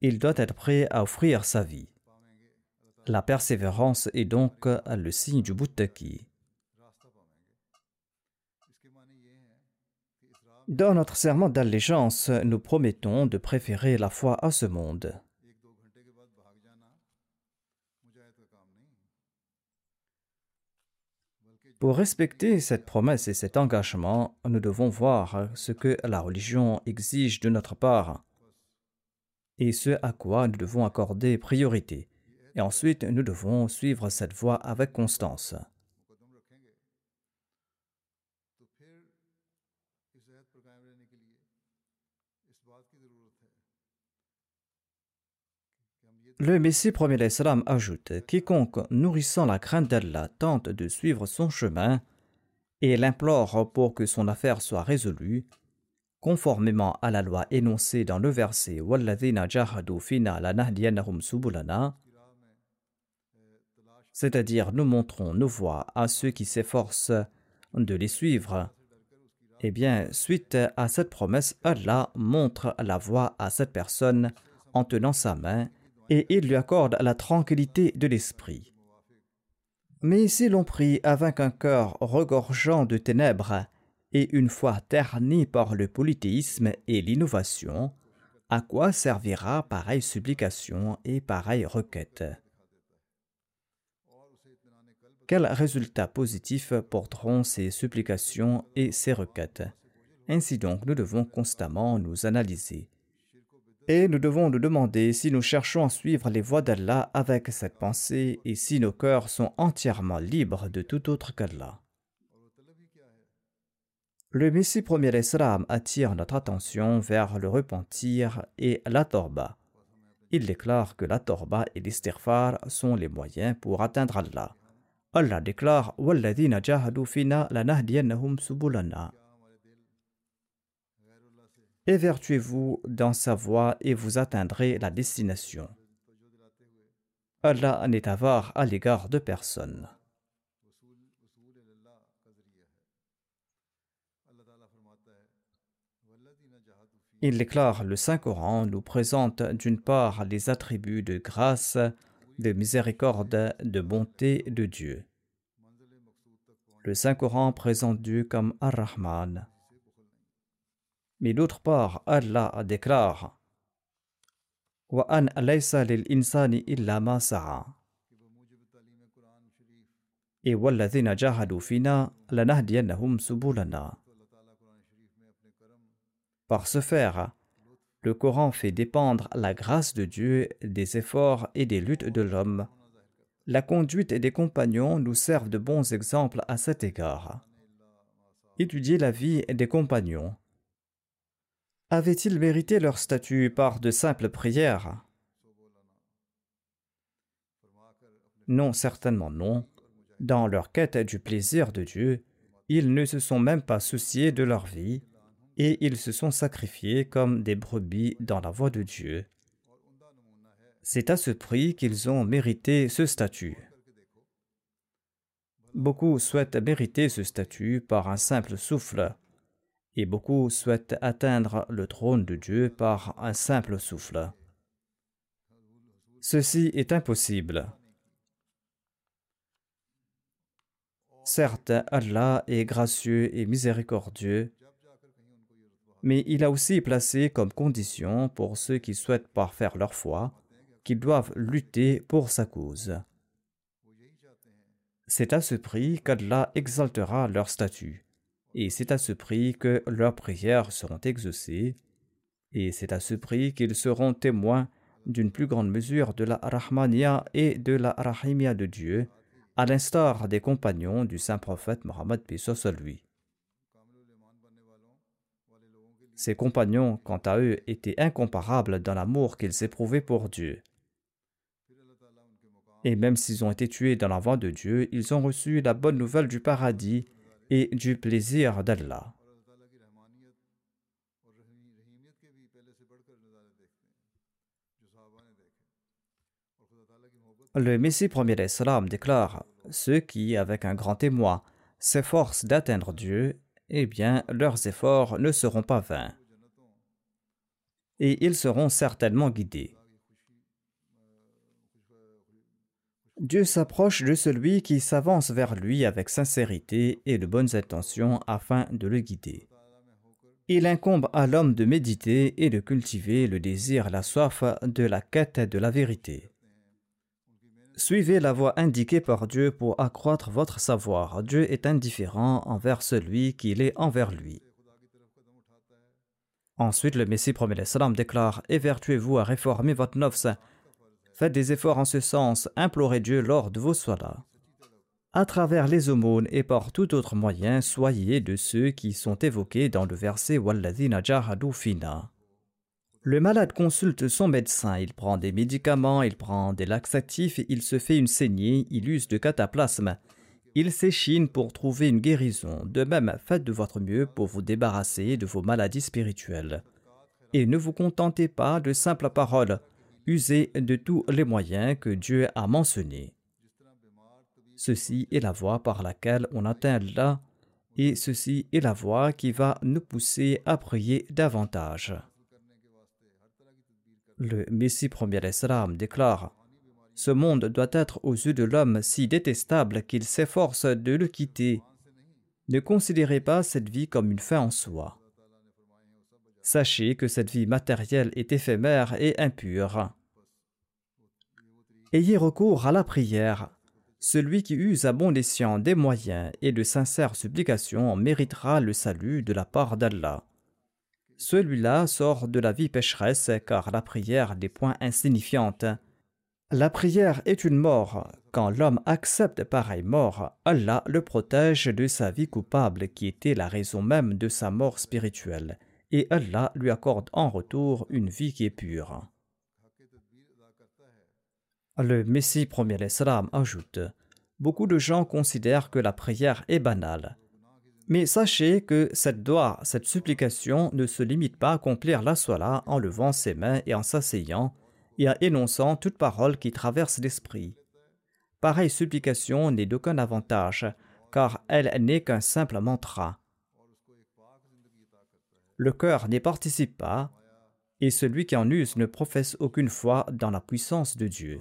Il doit être prêt à offrir sa vie. La persévérance est donc le signe du Bouttaki. Dans notre serment d'allégeance, nous promettons de préférer la foi à ce monde. Pour respecter cette promesse et cet engagement, nous devons voir ce que la religion exige de notre part et ce à quoi nous devons accorder priorité. Et ensuite, nous devons suivre cette voie avec constance. Le Messie premier l'Islam ajoute Quiconque nourrissant la crainte d'Allah tente de suivre son chemin et l'implore pour que son affaire soit résolue, conformément à la loi énoncée dans le verset c'est-à-dire nous montrons nos voies à ceux qui s'efforcent de les suivre. Eh bien, suite à cette promesse, Allah montre la voie à cette personne en tenant sa main et il lui accorde la tranquillité de l'esprit. Mais si l'on prie avec un cœur regorgeant de ténèbres et une foi ternie par le polythéisme et l'innovation, à quoi servira pareille supplication et pareille requête? Quels résultats positifs porteront ces supplications et ces requêtes? Ainsi donc, nous devons constamment nous analyser. Et nous devons nous demander si nous cherchons à suivre les voies d'Allah avec cette pensée et si nos cœurs sont entièrement libres de tout autre qu'Allah. Le Messie premier Islam attire notre attention vers le repentir et la torba. Il déclare que la torba et l'istighfar sont les moyens pour atteindre Allah. Allah déclare وَالَّذِينَ جَاهَدُوا فِينَا لَنَهْدِيَنَّهُمْ سُبُلَنَا Évertuez-vous dans sa voie et vous atteindrez la destination. Allah n'est avare à l'égard de personne. Il déclare le Saint-Coran nous présente d'une part les attributs de grâce, de miséricorde, de bonté de Dieu. Le Saint-Coran présente Dieu comme Ar-Rahman. Mais d'autre part, Allah déclare Et par ce faire, le Coran fait dépendre la grâce de Dieu des efforts et des luttes de l'homme. La conduite des compagnons nous servent de bons exemples à cet égard. Étudiez la vie des compagnons. Avaient-ils mérité leur statut par de simples prières? Non, certainement non. Dans leur quête du plaisir de Dieu, ils ne se sont même pas souciés de leur vie et ils se sont sacrifiés comme des brebis dans la voie de Dieu. C'est à ce prix qu'ils ont mérité ce statut. Beaucoup souhaitent mériter ce statut par un simple souffle, et beaucoup souhaitent atteindre le trône de Dieu par un simple souffle. Ceci est impossible. Certes, Allah est gracieux et miséricordieux, mais il a aussi placé comme condition pour ceux qui souhaitent parfaire leur foi qu'ils doivent lutter pour sa cause. C'est à ce prix qu'Allah exaltera leur statut, et c'est à ce prix que leurs prières seront exaucées, et c'est à ce prix qu'ils seront témoins d'une plus grande mesure de la Rahmania et de la Rahimia de Dieu, à l'instar des compagnons du saint prophète Mohammed lui. Ses compagnons, quant à eux, étaient incomparables dans l'amour qu'ils éprouvaient pour Dieu. Et même s'ils ont été tués dans la voie de Dieu, ils ont reçu la bonne nouvelle du paradis et du plaisir d'Allah. Le Messie premier Islam déclare Ceux qui, avec un grand témoin, s'efforcent d'atteindre Dieu eh bien leurs efforts ne seront pas vains. Et ils seront certainement guidés. Dieu s'approche de celui qui s'avance vers lui avec sincérité et de bonnes intentions afin de le guider. Il incombe à l'homme de méditer et de cultiver le désir la soif de la quête de la vérité. Suivez la voie indiquée par Dieu pour accroître votre savoir. Dieu est indifférent envers celui qu'il est envers lui. Ensuite, le Messie premier salam déclare Évertuez-vous à réformer votre nofs. Faites des efforts en ce sens, implorez Dieu lors de vos soirs. À travers les aumônes et par tout autre moyen, soyez de ceux qui sont évoqués dans le verset Walladina jahadu fina. Le malade consulte son médecin, il prend des médicaments, il prend des laxatifs, il se fait une saignée, il use de cataplasme. Il s'échine pour trouver une guérison. De même, faites de votre mieux pour vous débarrasser de vos maladies spirituelles. Et ne vous contentez pas de simples paroles. Usez de tous les moyens que Dieu a mentionnés. Ceci est la voie par laquelle on atteint là, et ceci est la voie qui va nous pousser à prier davantage. Le Messie premier Islam déclare Ce monde doit être aux yeux de l'homme si détestable qu'il s'efforce de le quitter. Ne considérez pas cette vie comme une fin en soi. Sachez que cette vie matérielle est éphémère et impure. Ayez recours à la prière. Celui qui use à bon escient des moyens et de sincères supplications méritera le salut de la part d'Allah. Celui-là sort de la vie pécheresse car la prière des points insignifiante. La prière est une mort. Quand l'homme accepte pareille mort, Allah le protège de sa vie coupable qui était la raison même de sa mort spirituelle, et Allah lui accorde en retour une vie qui est pure. Le Messie premier l'Islam ajoute Beaucoup de gens considèrent que la prière est banale. Mais sachez que cette doigt, cette supplication ne se limite pas à accomplir la soie en levant ses mains et en s'asseyant et en énonçant toute parole qui traverse l'esprit. Pareille supplication n'est d'aucun avantage, car elle n'est qu'un simple mantra. Le cœur n'y participe pas, et celui qui en use ne professe aucune foi dans la puissance de Dieu.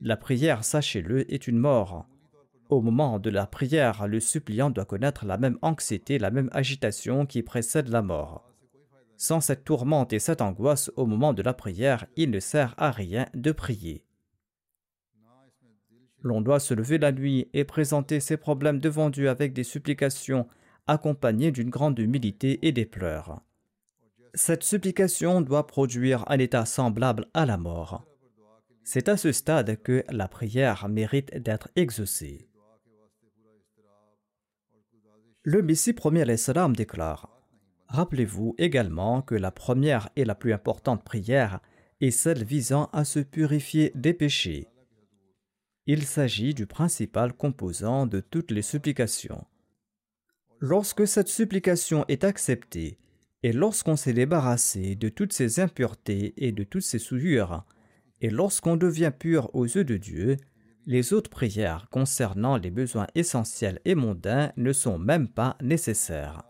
La prière, sachez-le, est une mort. Au moment de la prière, le suppliant doit connaître la même anxiété, la même agitation qui précède la mort. Sans cette tourmente et cette angoisse au moment de la prière, il ne sert à rien de prier. L'on doit se lever la nuit et présenter ses problèmes devant Dieu avec des supplications accompagnées d'une grande humilité et des pleurs. Cette supplication doit produire un état semblable à la mort. C'est à ce stade que la prière mérite d'être exaucée. Le Messie premier l'Islam déclare Rappelez-vous également que la première et la plus importante prière est celle visant à se purifier des péchés. Il s'agit du principal composant de toutes les supplications. Lorsque cette supplication est acceptée, et lorsqu'on s'est débarrassé de toutes ces impuretés et de toutes ces souillures, et lorsqu'on devient pur aux yeux de Dieu, les autres prières concernant les besoins essentiels et mondains ne sont même pas nécessaires.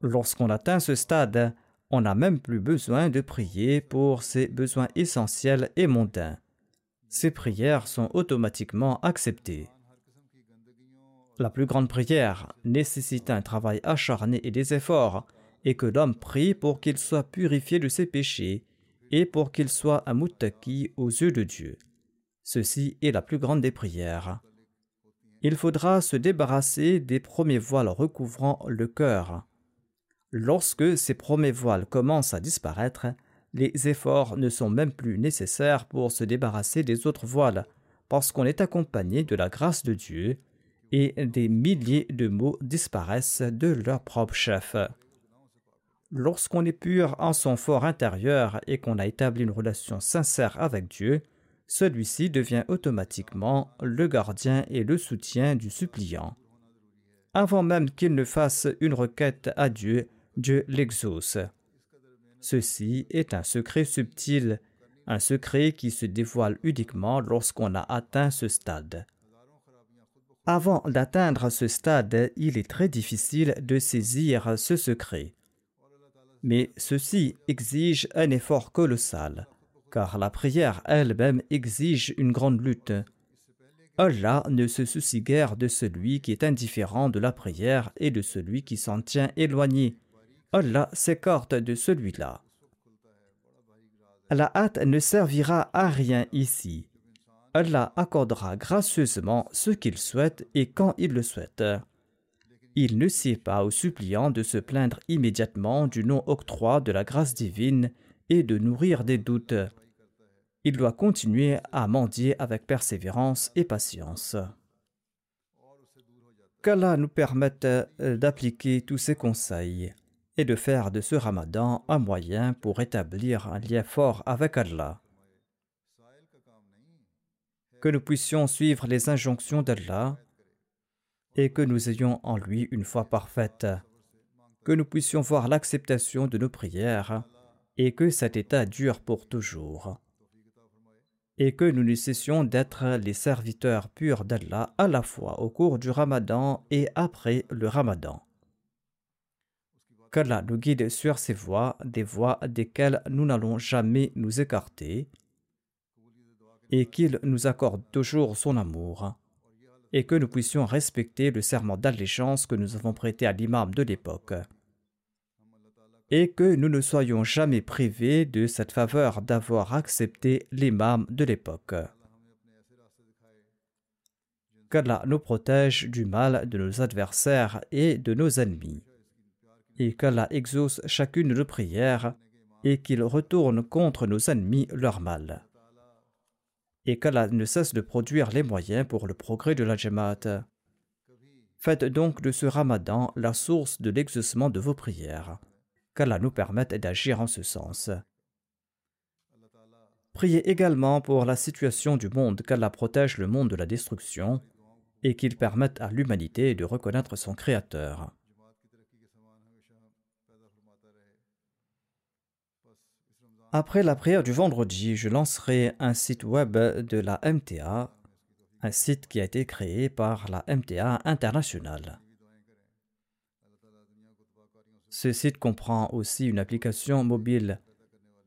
Lorsqu'on atteint ce stade, on n'a même plus besoin de prier pour ces besoins essentiels et mondains. Ces prières sont automatiquement acceptées. La plus grande prière nécessite un travail acharné et des efforts, et que l'homme prie pour qu'il soit purifié de ses péchés et pour qu'il soit un aux yeux de Dieu. Ceci est la plus grande des prières. Il faudra se débarrasser des premiers voiles recouvrant le cœur. Lorsque ces premiers voiles commencent à disparaître, les efforts ne sont même plus nécessaires pour se débarrasser des autres voiles, parce qu'on est accompagné de la grâce de Dieu et des milliers de mots disparaissent de leur propre chef. Lorsqu'on est pur en son fort intérieur et qu'on a établi une relation sincère avec Dieu, celui-ci devient automatiquement le gardien et le soutien du suppliant. Avant même qu'il ne fasse une requête à Dieu, Dieu l'exauce. Ceci est un secret subtil, un secret qui se dévoile uniquement lorsqu'on a atteint ce stade. Avant d'atteindre ce stade, il est très difficile de saisir ce secret. Mais ceci exige un effort colossal car la prière elle-même exige une grande lutte. Allah ne se soucie guère de celui qui est indifférent de la prière et de celui qui s'en tient éloigné. Allah s'écarte de celui-là. La hâte ne servira à rien ici. Allah accordera gracieusement ce qu'il souhaite et quand il le souhaite. Il ne sied pas aux suppliants de se plaindre immédiatement du non-octroi de la grâce divine et de nourrir des doutes il doit continuer à mendier avec persévérance et patience. Qu'Allah nous permette euh, d'appliquer tous ces conseils et de faire de ce ramadan un moyen pour établir un lien fort avec Allah. Que nous puissions suivre les injonctions d'Allah et que nous ayons en lui une foi parfaite. Que nous puissions voir l'acceptation de nos prières et que cet état dure pour toujours et que nous ne cessions d'être les serviteurs purs d'Allah à la fois au cours du ramadan et après le ramadan. Qu'Allah nous guide sur ces voies, des voies desquelles nous n'allons jamais nous écarter, et qu'il nous accorde toujours son amour, et que nous puissions respecter le serment d'allégeance que nous avons prêté à l'imam de l'époque et que nous ne soyons jamais privés de cette faveur d'avoir accepté l'imam de l'époque. Qu'Allah nous protège du mal de nos adversaires et de nos ennemis, et qu'Allah exauce chacune de nos prières et qu'il retourne contre nos ennemis leur mal. et qu'Allah ne cesse de produire les moyens pour le progrès de la Jamaat. Faites donc de ce ramadan la source de l'exaucement de vos prières. Qu'Allah nous permette d'agir en ce sens. Priez également pour la situation du monde, qu'Allah protège le monde de la destruction et qu'il permette à l'humanité de reconnaître son Créateur. Après la prière du vendredi, je lancerai un site web de la MTA, un site qui a été créé par la MTA internationale. Ce site comprend aussi une application mobile.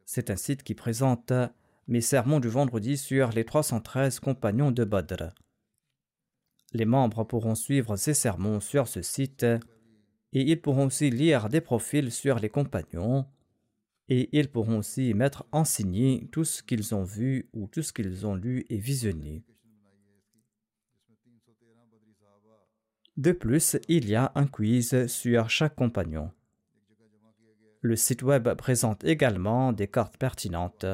C'est un site qui présente mes sermons du vendredi sur les 313 compagnons de Badr. Les membres pourront suivre ces sermons sur ce site et ils pourront aussi lire des profils sur les compagnons et ils pourront aussi mettre en signé tout ce qu'ils ont vu ou tout ce qu'ils ont lu et visionné. De plus, il y a un quiz sur chaque compagnon. Le site web présente également des cartes pertinentes.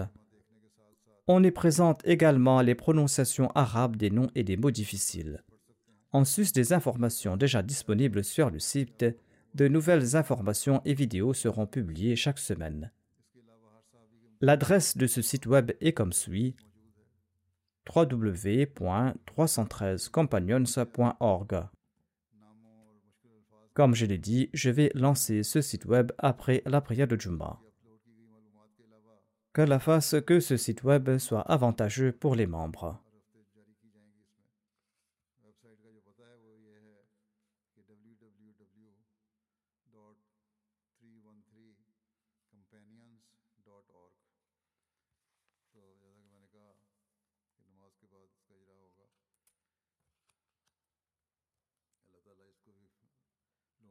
On y présente également les prononciations arabes des noms et des mots difficiles. En sus des informations déjà disponibles sur le site, de nouvelles informations et vidéos seront publiées chaque semaine. L'adresse de ce site web est comme suit www.313companions.org. Comme je l'ai dit, je vais lancer ce site web après la prière de Jumma. La fasse que ce site web soit avantageux pour les membres.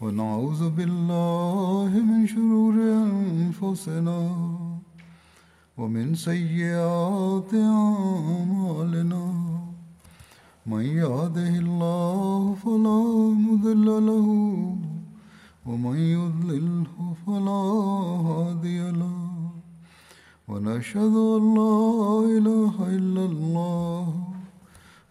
ونعوذ بالله من شرور أنفسنا ومن سيئات أعمالنا. من يهده الله فلا مضل له ومن يضلله فلا هادي له. ونشهد أن لا إله إلا الله